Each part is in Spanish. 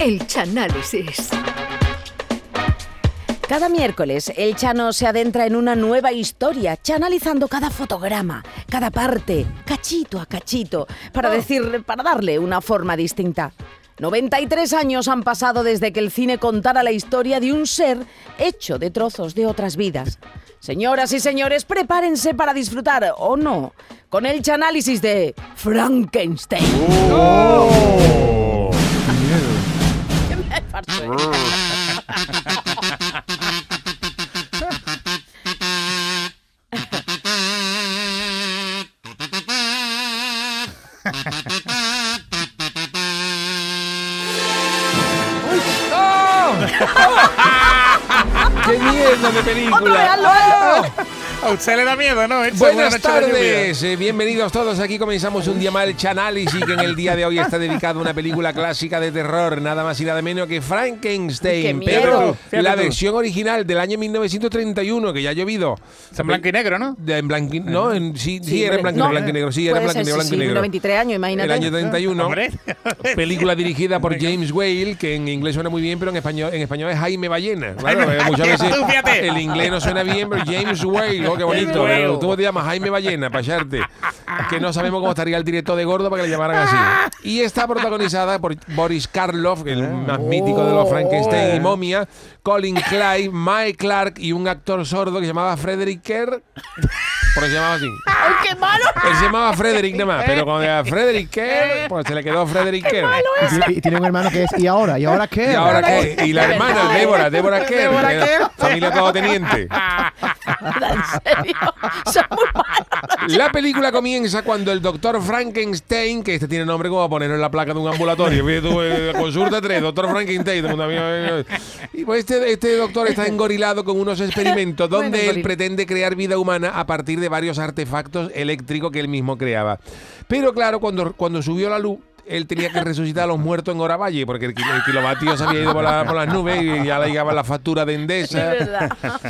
El Chanálisis. Cada miércoles, el Chano se adentra en una nueva historia, chanalizando cada fotograma, cada parte, cachito a cachito, para decir, para darle una forma distinta. 93 años han pasado desde que el cine contara la historia de un ser hecho de trozos de otras vidas. Señoras y señores, prepárense para disfrutar, o no, con el chanálisis de Frankenstein. ¡Qué mierda de película! Véanlo. A usted le da miedo, ¿no? Buenas Lluvia. tardes, eh, bienvenidos todos. Aquí comenzamos un día más el Chanálisis que en el día de hoy está dedicado a una película clásica de terror, nada más y nada menos que ¡Qué Frankenstein. miedo! Pero la versión original del año 1931, que ya ha llovido. Está en blanco y negro, ¿no? De- en blanco y- no, en- sí, sí, Sí, era en blanco, y no. blanco y negro, sí, era en blanco y ser, negro, blanco sí, y sí, negro. 93 años, imagínate. El año 31. Hombre. Película dirigida por James Whale, que en inglés suena muy bien, pero en español, en español es Jaime Ballena. Claro, muchas veces el inglés no suena bien, pero James Whale, qué bonito. Pero Tú te llamas Jaime Ballena, para echarte. Que no sabemos cómo estaría el director de Gordo para que le llamaran así. Y está protagonizada por Boris Karloff, el más mítico de los Frankenstein y Momia, Colin Clyde, Mike Clark y un actor sordo que se llamaba Frederick Kerr. Porque se llamaba así. ¡Ay, qué malo! Él se llamaba Frederick nada más, pero cuando era Frederick Kerr, pues se le quedó Frederick Kerr. Y tiene, y tiene un hermano que es ¿y ahora? ¿Y ahora qué? ¿Y ahora qué? Y la hermana, ¿eh? Débora, Débora Kerr. familia teniente. En serio, son muy malos. La película comienza cuando el doctor Frankenstein, que este tiene nombre como para ponerlo en la placa de un ambulatorio, eh, consulta 3, doctor Frankenstein. eh, eh. Y pues este, este doctor está engorilado con unos experimentos donde Bueno, él pretende crear vida humana a partir de varios artefactos eléctricos que él mismo creaba. Pero claro, cuando, cuando subió la luz, él tenía que resucitar a los muertos en Oravalle, porque el, el kilovatio se había ido por, la- por las nubes y ya le llegaba la factura de Endesa.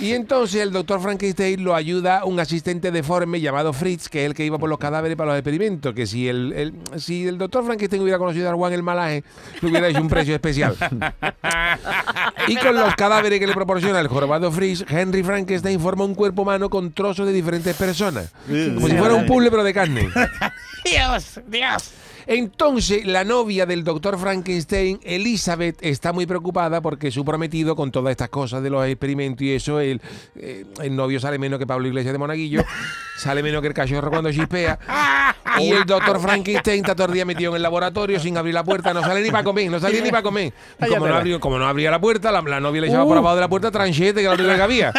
Y entonces el doctor Frankenstein lo ayuda un asistente deforme llamado Fritz, que es el que iba por los cadáveres para los experimentos. Que si el, el- si el doctor Frankenstein hubiera conocido a Juan el Malaje, le hubiera hecho un precio especial. y con los cadáveres que le proporciona el jorobado Fritz, Henry Frankenstein forma un cuerpo humano con trozos de diferentes personas. Como si fuera un puzzle, pero de carne. Dios, Dios. Entonces, la novia del doctor Frankenstein, Elizabeth, está muy preocupada porque su prometido, con todas estas cosas de los experimentos y eso, el, eh, el novio sale menos que Pablo Iglesias de Monaguillo, sale menos que el cachorro cuando chispea. Y el doctor Frankenstein está todo el día metido en el laboratorio sin abrir la puerta, no sale ni para comer, no salía ni para comer. Y como no, abrió, como no abría la puerta, la, la novia le echaba por abajo de la puerta tranchete, que era lo único que había.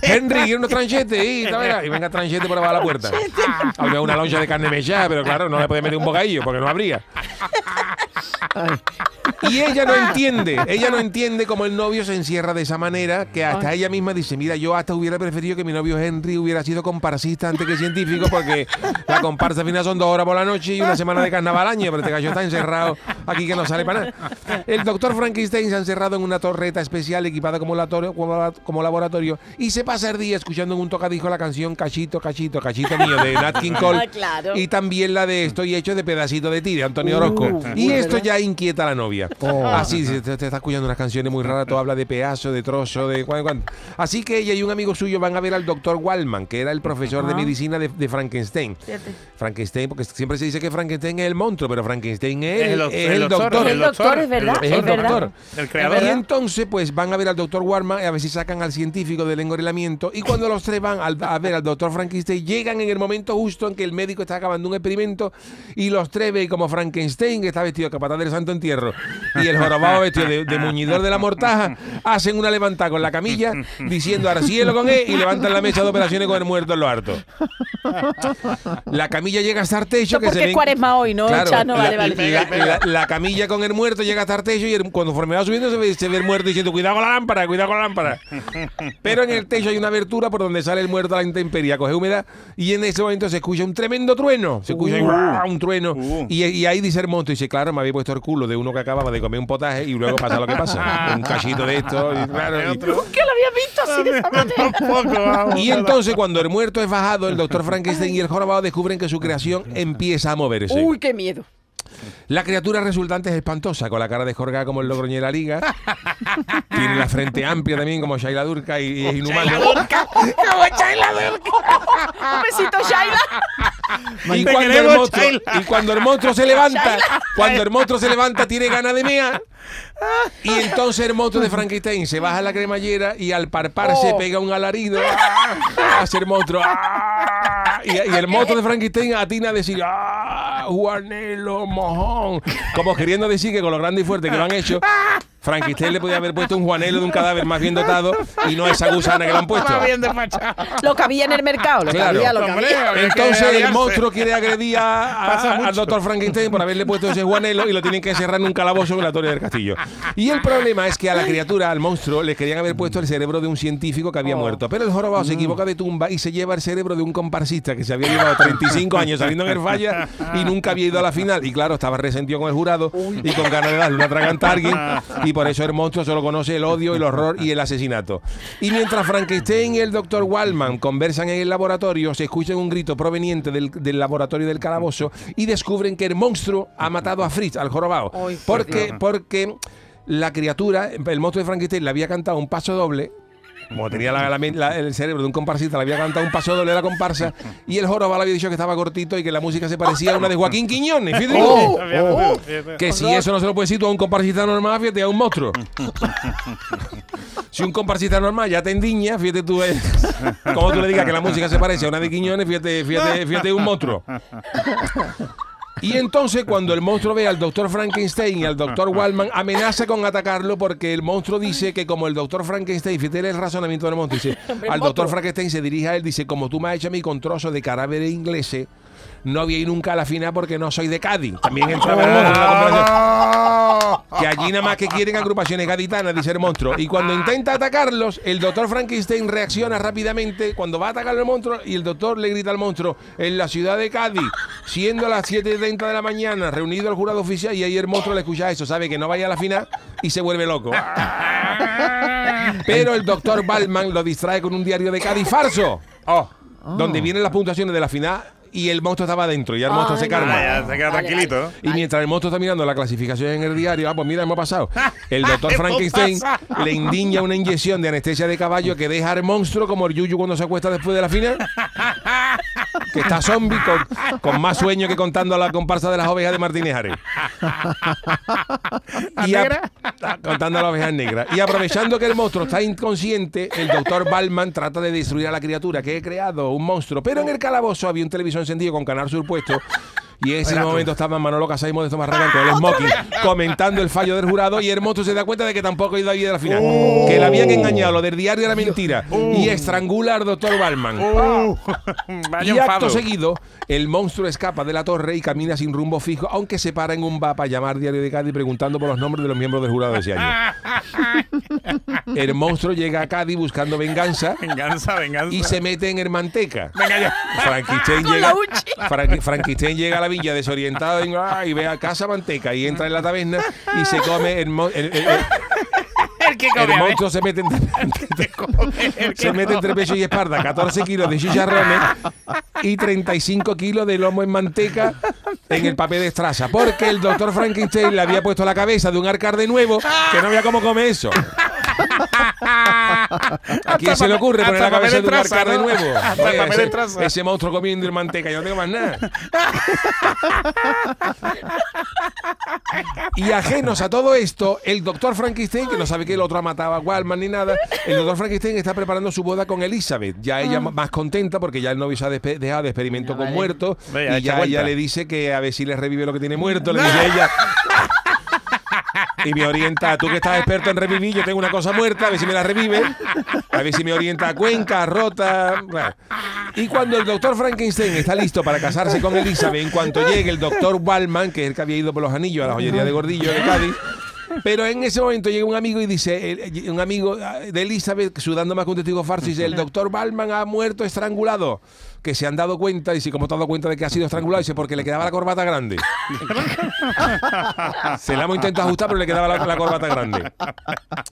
Henry, quiero unos tranchetes. Y, y venga tranchete por abajo de la puerta. Había una loncha de carne mechada, pero claro, no le podía meter un bocadillo porque no abría. Y ella no entiende, ella no entiende cómo el novio se encierra de esa manera, que hasta ella misma dice, mira, yo hasta hubiera preferido que mi novio Henry hubiera sido comparsista antes que científico, porque la comparsa al final son dos horas por la noche y una semana de carnaval al año, pero este gallo está encerrado aquí que no sale para nada. El doctor Frankenstein se ha encerrado en una torreta especial equipada como, laboratorio- como, laboratorio y se pasa el día escuchando en un tocadijo la canción Cachito, Cachito, Cachito mío de Nat King Cole Ah, claro. y también la de Estoy hecho de pedacito de ti de Antonio Orozco. y esto ya inquieta a la novia. Así se te, te está escuchando unas canciones muy raras, todo habla de pedazo, de trozo, de cuan- cuan. Así que ella y un amigo suyo van a ver al doctor Wallman, que era el profesor de medicina de, de Frankenstein. Frankenstein, porque siempre se dice que Frankenstein es el monstruo, pero Frankenstein es, Es el el, el el doctor. El doctor, es verdad, Es el doctor. El Y creador. entonces, pues van a ver al doctor Warman a ver si sacan al científico del engorilamiento. Y cuando los tres van al- a ver al doctor Frankenstein, llegan en el momento justo en que el médico está acabando un experimento y los tres ven como Frankenstein, que está vestido de capataz del santo entierro, y el jorobado vestido de, de muñidor de la mortaja, hacen una levantada con la camilla diciendo ahora cielo con él y levantan la mesa de operaciones con el muerto en lo harto. La camilla llega hasta el techo. Esto que porque se es ven- cuaresma hoy, ¿no? Claro, Chano, vale, la, vale. la- la- la camilla con el muerto llega hasta el techo y el- cuando conforme va subiendo se ve, se ve el muerto diciendo cuidado con la lámpara, cuidado con la lámpara. Pero en el techo hay una abertura por donde sale el muerto a la intemperie, coge humedad y en ese momento se escucha un tremendo trueno. Se escucha ahí, ¡guau! un trueno Uh. y, y ahí dice el monstruo, dice, claro, me había puesto el culo de uno que acababa de comer un potaje y luego pasa lo que pasa. un cachito de esto. Y, claro, y- ¿Qué lo había visto así de esa manera? Tampoco, vamos. y entonces cuando el muerto es bajado, el doctor Frankenstein y el jorobado descubren que su creación empieza a moverse. Uy, qué miedo. La criatura resultante es espantosa, con la cara descorgada como el Logroño de la Liga. Tiene la frente amplia también como Shaila Durka y, y es inhumano. Un besito, Shaila. Y cuando, el queremos, monstruo, Shaila. y cuando el monstruo se levanta, cuando el monstruo se levanta, tiene ganas de mear. Y entonces el monstruo de Frankenstein se baja la cremallera y al parpar se Oh. pega un alarido. Hace el monstruo. ¡ah! Y, y el monstruo de Frankenstein atina a decir ¡Ah! Juanelo, mojón. Como queriendo decir que con lo grande y fuerte que lo han hecho, Frankenstein le podía haber puesto un Juanelo de un cadáver más bien dotado y no esa gusana que le han puesto. Está bien despachado. Lo que había en el mercado, lo que Claro. había, lo que había. Entonces el monstruo quiere agredir a- a- Pasa al doctor Frankenstein por haberle puesto ese Juanelo y lo tienen que encerrar en un calabozo en la torre del castillo. Y el problema es que a la criatura, al monstruo, le querían haber puesto el cerebro de un científico que había muerto. Pero el jorobado se equivoca de tumba y se lleva el cerebro de un comparsista que se había llevado 35 años saliendo en el falla y nunca había ido a la final. Y claro, estaba resentido con el jurado y con ganas de darle una traganta a alguien. Y por eso el monstruo solo conoce el odio, el horror y el asesinato. Y mientras Frankenstein y el doctor Wallman conversan en el laboratorio, se escuchan un grito proveniente del, del laboratorio del calabozo y descubren que el monstruo ha matado a Fritz, al jorobado. Porque, porque la criatura, el monstruo de Frankenstein, le había cantado un paso doble. Como tenía la- la la- el cerebro de un comparsista, le había cantado un paso doble de la comparsa y el jorobado le había dicho que estaba cortito y que la música se parecía a una de Joaquín Quiñones. Fíjate. Oh, Fíjate tú, fíjate. Que si eso no se lo puede decir tú a un comparsista normal, fíjate, a un monstruo. si un comparsista normal ya te endiña, fíjate tú, eh, como tú le digas que la música se parece a una de Quiñones, fíjate, fíjate, fíjate un monstruo. Y entonces cuando el monstruo ve al doctor Frankenstein y al doctor Wallman, amenaza con atacarlo porque el monstruo dice que como el doctor Frankenstein, fíjate el razonamiento del monstruo, dice, al doctor Frankenstein se dirige a él, dice, como tú me has hecho a mí con trozos de cadáveres ingleses, no voy a ir nunca a la final porque no soy de Cádiz. También entraba el monstruo allí nada más que quieren agrupaciones gaditanas, dice el monstruo. Y cuando intenta atacarlos, el doctor Frankenstein reacciona rápidamente cuando va a atacar al monstruo y el doctor le grita al monstruo, en la ciudad de Cádiz, siendo las 7.30 de la mañana, reunido el jurado oficial y ahí el monstruo le escucha eso, sabe que no vaya a la final y se vuelve loco. Pero el doctor Balman lo distrae con un diario de Cádiz falso, Oh. donde vienen las puntuaciones de la final y el monstruo estaba dentro y el monstruo se calma. Ya se queda Vale, tranquilito. Y mientras el monstruo está mirando la clasificación en el diario, ah, pues mira, hemos pasado. El doctor Hemos Frankenstein pasado. le indiña una inyección de anestesia de caballo que deja al monstruo como el yuyu cuando se acuesta después de la final. Que está zombie con, con más sueño que contando a la comparsa de las ovejas de Martínez Ares. Y a- contando a las ovejas negras. Y aprovechando que el monstruo está inconsciente, el doctor Balman trata de destruir a la criatura que he creado, un monstruo. Pero en el calabozo había un televisor encendido con canal surpuesto. Y en ese momento estaba Manolo Casay y Modesto Marragán con el smoking comentando el fallo del jurado y el monstruo se da cuenta de que tampoco ha ido a ir a la final. Que le habían engañado, lo del diario era mentira. Y estrangula al doctor Balman. Vaya Y acto seguido, el monstruo escapa de la torre y camina sin rumbo fijo, aunque se para en un bar para llamar Diario de Cádiz preguntando por los nombres de los miembros del jurado de ese año. El monstruo llega a Cádiz buscando venganza Venganza, venganza. y se mete en el manteca. Venga ya. Frankenstein Con llega. Frank- llega a la villa desorientado y, ah, y ve a Casa Manteca y entra en la taberna y se come el, mo- el- el- el- El que el come. monstruo se mete entre, se mete entre pecho y espalda 14 kilos de chicharrones y 35 kilos de lomo en manteca en el papel de estraza. Porque el doctor Frankenstein le había puesto la cabeza de un arcar de nuevo que no había cómo comer eso. ¿A quién se le ocurre poner la cabeza papel de un de traza, arcar de nuevo? Oye, ese, monstruo comiendo el manteca, yo no tengo más nada. Y ajenos a todo esto, el doctor Frankenstein, que no sabe que el otro ha matado a Wallman ni nada, el doctor Frankenstein está preparando su boda con Elizabeth. Ya ella Ah. más contenta porque ya el novio se ha dejado de experimento con vale. muertos y ya ella le dice que a ver si le revive lo que tiene muerto. Le dice ella. Y me orienta, tú que estás experto en revivir, yo tengo una cosa muerta, a ver si me la revive, a ver si me orienta a Cuenca, Rota. Y cuando el doctor Frankenstein está listo para casarse con Elizabeth, en cuanto llegue el doctor Wallman, que es el que había ido por los anillos a la joyería de Gordillo de Cádiz, pero en ese momento llega un amigo y dice, un amigo ah, de Elizabeth, sudando más que un testigo farso, dice, el doctor Wallman ha muerto estrangulado. Que se han dado cuenta, y si como te has dado cuenta de que ha sido estrangulado, dice, porque le quedaba la corbata grande. Se la hemos intentado ajustar, pero le quedaba la, la corbata grande.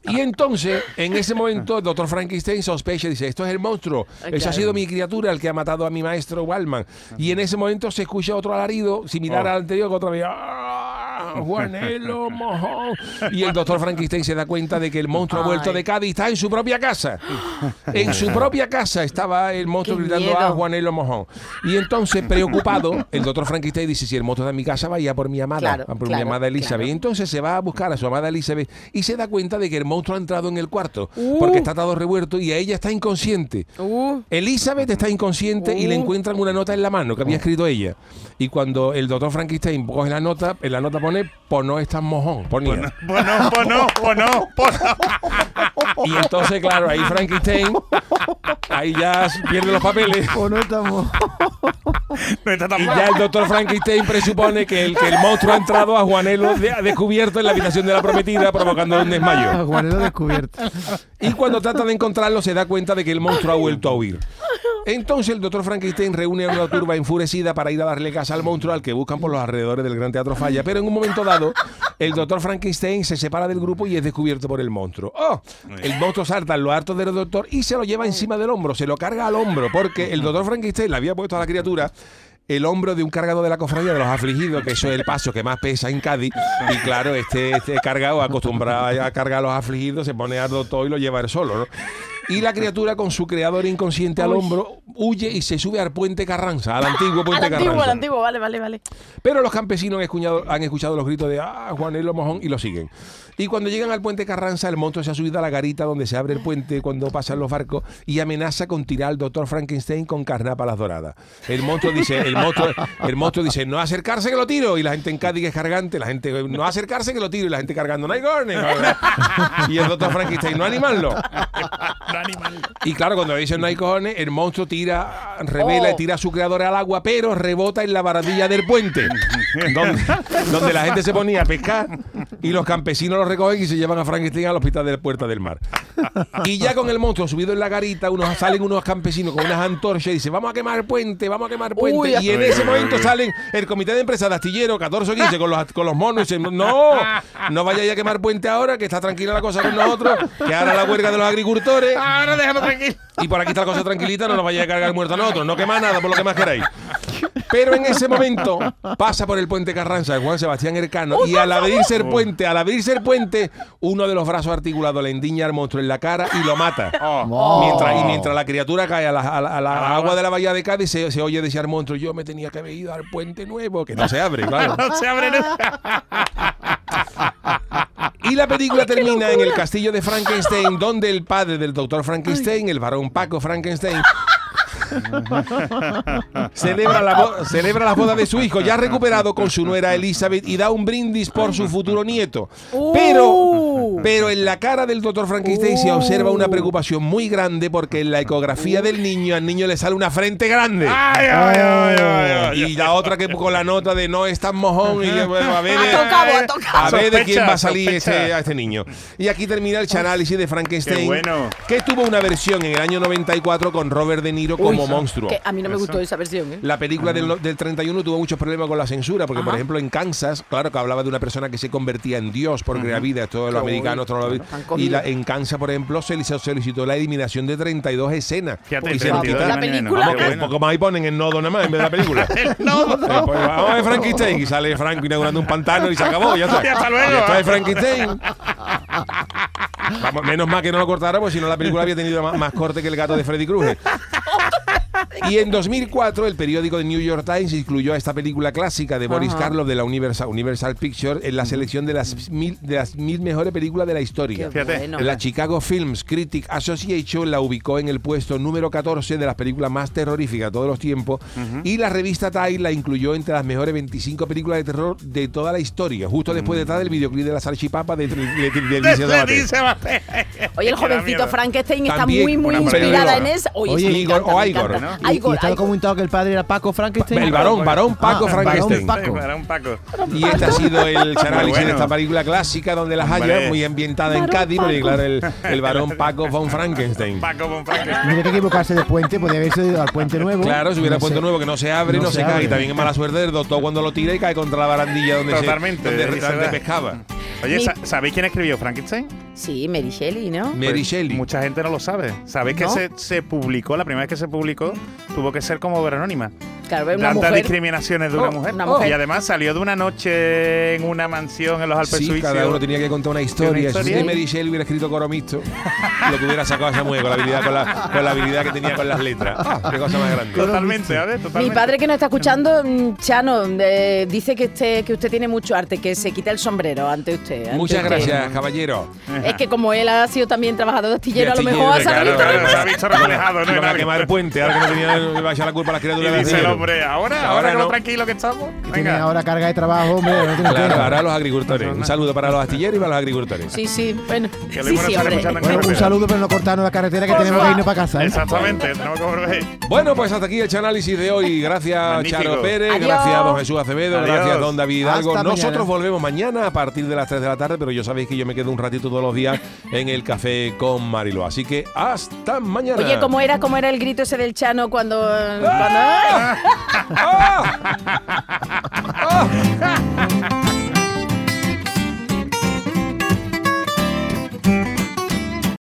Y entonces, en ese momento, el doctor Frankenstein sospecha y dice, esto es el monstruo. Ese ha sido mi criatura, el que ha matado a mi maestro Wallman. Y en ese momento se escucha otro alarido, similar Oh. al anterior, que otra vez... "Ah", ¡Ah, Juanelo Mojón! Y el doctor Frankenstein se da cuenta de que el monstruo ha vuelto de Cádiz está en su propia casa. En su propia casa estaba el monstruo Qué gritando miedo. a Juanelo Mojón. Y entonces, preocupado, el doctor Frankenstein dice, si el monstruo está en mi casa, vaya por mi amada, Claro, por mi claro, amada Elizabeth. claro. Y entonces se va a buscar a su amada Elizabeth y se da cuenta de que el monstruo ha entrado en el cuarto, Uh. porque está todo revuelto y a ella está inconsciente. Uh, Elizabeth está inconsciente y le Uh. encuentran una nota en la mano que había escrito ella. Y cuando el doctor Frankenstein coge la nota, en la nota pone, pues no estás mojón, ponía. Pues no, pues no, no. Y entonces, claro, ahí Frankenstein, ahí ya pierde los papeles. O no estamos. No está tan Y mal. ya el doctor Frankenstein presupone que el, que el monstruo ha entrado a Juanelo de- ha descubierto en la habitación de la prometida, provocándole un A desmayo. Juanelo descubierto. Y cuando trata de encontrarlo, se da cuenta de que el monstruo ha vuelto a huir. Entonces el doctor Frankenstein reúne a una turba enfurecida para ir a darle casa al monstruo al que buscan por los alrededores del Gran Teatro Falla. Pero en un momento dado, el doctor Frankenstein se separa del grupo y es descubierto por el monstruo. ¡Oh! El monstruo salta en lo harto del doctor y se lo lleva encima del hombro, se lo carga al hombro, porque el doctor Frankenstein le había puesto a la criatura el hombro de un cargado de la cofradía de los afligidos, que eso es el paso que más pesa en Cádiz. Y claro, este, este cargado, acostumbrado a cargar a los afligidos, se pone al doctor y lo lleva él solo, ¿no? Y la criatura con su creador inconsciente al hombro huye y se sube al puente Carranza, al antiguo al puente antiguo, Carranza. al antiguo, vale, vale, vale. Pero los campesinos han escuchado, han escuchado los gritos de ¡Ah, Juanelo Mojón! y lo siguen. Y cuando llegan al puente Carranza, el monstruo se ha subido a la garita donde se abre el puente cuando pasan los barcos y amenaza con tirar al doctor Frankenstein con carnápalas doradas. El monstruo dice, el monstruo, el monstruo dice, no acercarse que lo tiro. Y la gente en Cádiz es cargante, la gente, no acercarse que lo tiro. Y la gente cargando, no hay gorne. Y el doctor Frankenstein, no animarlo. Animal. Y claro, cuando dicen no hay cojones, el monstruo tira, revela Oh. y tira a su creador al agua, pero rebota en la barandilla del puente, donde, donde la gente se ponía a pescar y los campesinos lo recogen y se llevan a Frankenstein al hospital de la Puerta del Mar. Y ya con el monstruo subido en la garita, unos, salen unos campesinos con unas antorchas y dicen, vamos a quemar puente, vamos a quemar puente. Uy, y en ese momento salen el comité de empresa de astillero, 14 o 15, con los, con los monos, y dicen, no, no vayáis a quemar puente ahora, que está tranquila la cosa con nosotros, que ahora la huelga de los agricultores. Ahora déjalo tranquilo. Y por aquí está la cosa tranquilita, no nos vaya a cargar muerto a nosotros. No quema nada, por lo que más queráis. Pero en ese momento pasa por el puente Carranza de Juan Sebastián Ercano y al abrirse el puente, al abrirse el puente, uno de los brazos articulados le endiña al monstruo en la cara y lo mata. Oh. Mientras, y mientras la criatura cae a la, a la- a la agua de la bahía de Cádiz, se, se oye decir al monstruo, yo me tenía que haber ido al puente nuevo, que no se abre, claro. No se abre nunca. Y la película termina en el castillo de Frankenstein, donde el padre del doctor Frankenstein, el varón Paco Frankenstein, celebra, la celebra las bodas de su hijo, ya recuperado con su nuera Elizabeth, y da un brindis por su futuro nieto. Pero, Uh. pero en la cara del doctor Frankenstein se observa una preocupación muy grande porque en la ecografía del niño, al niño le sale una frente grande. Ay, ay, ay, ay, ay. Y la otra que con la nota de no es tan mojón y bueno, a ver, Ha tocado, ha tocado. a ver de quién va a salir este, a este niño. Y aquí termina el análisis de Frankenstein, bueno. que tuvo una versión en el año 94 con Robert De Niro como monstruo. Que a mí no me gustó esa versión, ¿eh? La película del, del 31 tuvo muchos problemas con la censura, porque por ejemplo en Kansas, claro que hablaba de una persona que se convertía en Dios por crear vida, todos los Qué americanos, todos los- Tan y la- en Kansas, por ejemplo, se solicitó la eliminación de 32 escenas. Fíjate, y se lo 32 quitaron. La película- Qué un poco más y ponen el nodo nada más en vez de la película. Eh, pues, vamos a ver Frankenstein y sale Franco inaugurando un pantano y se acabó, ya está. Y hasta luego. Está de Frankenstein. Vamos, menos mal que no lo cortaron, porque si no la película había tenido más, más corte que el gato de Freddy Krueger. Y en 2004 el periódico The New York Times incluyó a esta película clásica de Boris Ajá. Karloff de la Universal, Universal Pictures en la selección de las mil, de las mil mejores películas de la historia. Bueno. La Chicago Films Critic Association la ubicó en el puesto número 14 de las películas más terroríficas de todos los tiempos y la revista Time la incluyó entre las mejores 25 películas de terror de toda la historia, justo después detrás del videoclip de la salchipapa de, de, de, de-. Oye, el jovencito. Frankenstein está muy, muy inspirada en eso. Oye, Oye, Igor encanta, o Igor, Y, y estaba comentado que el padre era Paco Frankenstein. El varón, varón Paco Ah, Frankenstein. varón Paco. Era un Paco. Y este ha sido el análisis bueno. de esta película clásica donde las haya, muy ambientada en Cádiz, porque claro, el, el varón Paco von Frankenstein. Paco con Frankenstein. No hay que equivocarse de puente, podría haberse ido al puente nuevo. Claro, si hubiera No puesto sé. nuevo que no se abre, no, No se, se cae. abre. Y también es mala suerte del doctor cuando lo tira y cae contra la barandilla donde, Totalmente, se, donde, donde pescaba. Oye, Mi- ¿sa- ¿sabéis quién escribió Frankenstein? Sí, Mary Shelley, ¿no? Mary Pues Shelley. Mucha gente no lo sabe. ¿Sabéis que se, se publicó, la primera vez que se publicó, tuvo que ser como obra anónima? Claro, es una Tantas mujer. discriminaciones de una Oh, mujer. una mujer. Y además salió de una noche en una mansión en los Alpes Sí, suizos. cada uno tenía que contar una historia. Que Mary Shelley hubiera escrito coro mixto, lo que hubiera sacado a esa mujer con la habilidad, con la, con la habilidad que tenía con las letras. Ah, qué cosa más grande. Totalmente, a ver, Mi totalmente. padre que nos está escuchando, mm, Chano, eh, dice que usted, que usted tiene mucho arte, que se quita el sombrero ante usted. ante Muchas usted. gracias, caballero. Es que como él ha sido también trabajador de astillero, a lo mejor ha astillero, sabido claro, Claro, se ha visto reflejado, ¿no? Iban En a algo. quemar el puente, ahora que no tenía que la culpa a las Y criaturas de dice el hombre, ahora, Ahora no. lo tranquilo que estamos. Venga. ahora carga de trabajo, hombre. No tiene Claro, ahora los agricultores. Un saludo para los astilleros y para los agricultores. Sí, sí, bueno. Sí, sí, Bueno, un saludo, pero no cortarnos la carretera que tenemos que irnos para casa. ¿eh? Exactamente, tenemos que volver. Bueno, pues hasta aquí el análisis de hoy. Gracias. Charo Pérez. Gracias, don Jesús Acevedo. Gracias, don David Hidalgo. Nosotros volvemos mañana a partir de las 3 de la tarde, pero yo sabéis que yo me quedo un ratito todos los días en el café con Mariló. Así que hasta mañana. Oye, ¿cómo era, cómo era el grito ese del Chano cuando... ¡Ah! ¡Ah! ¡Ah!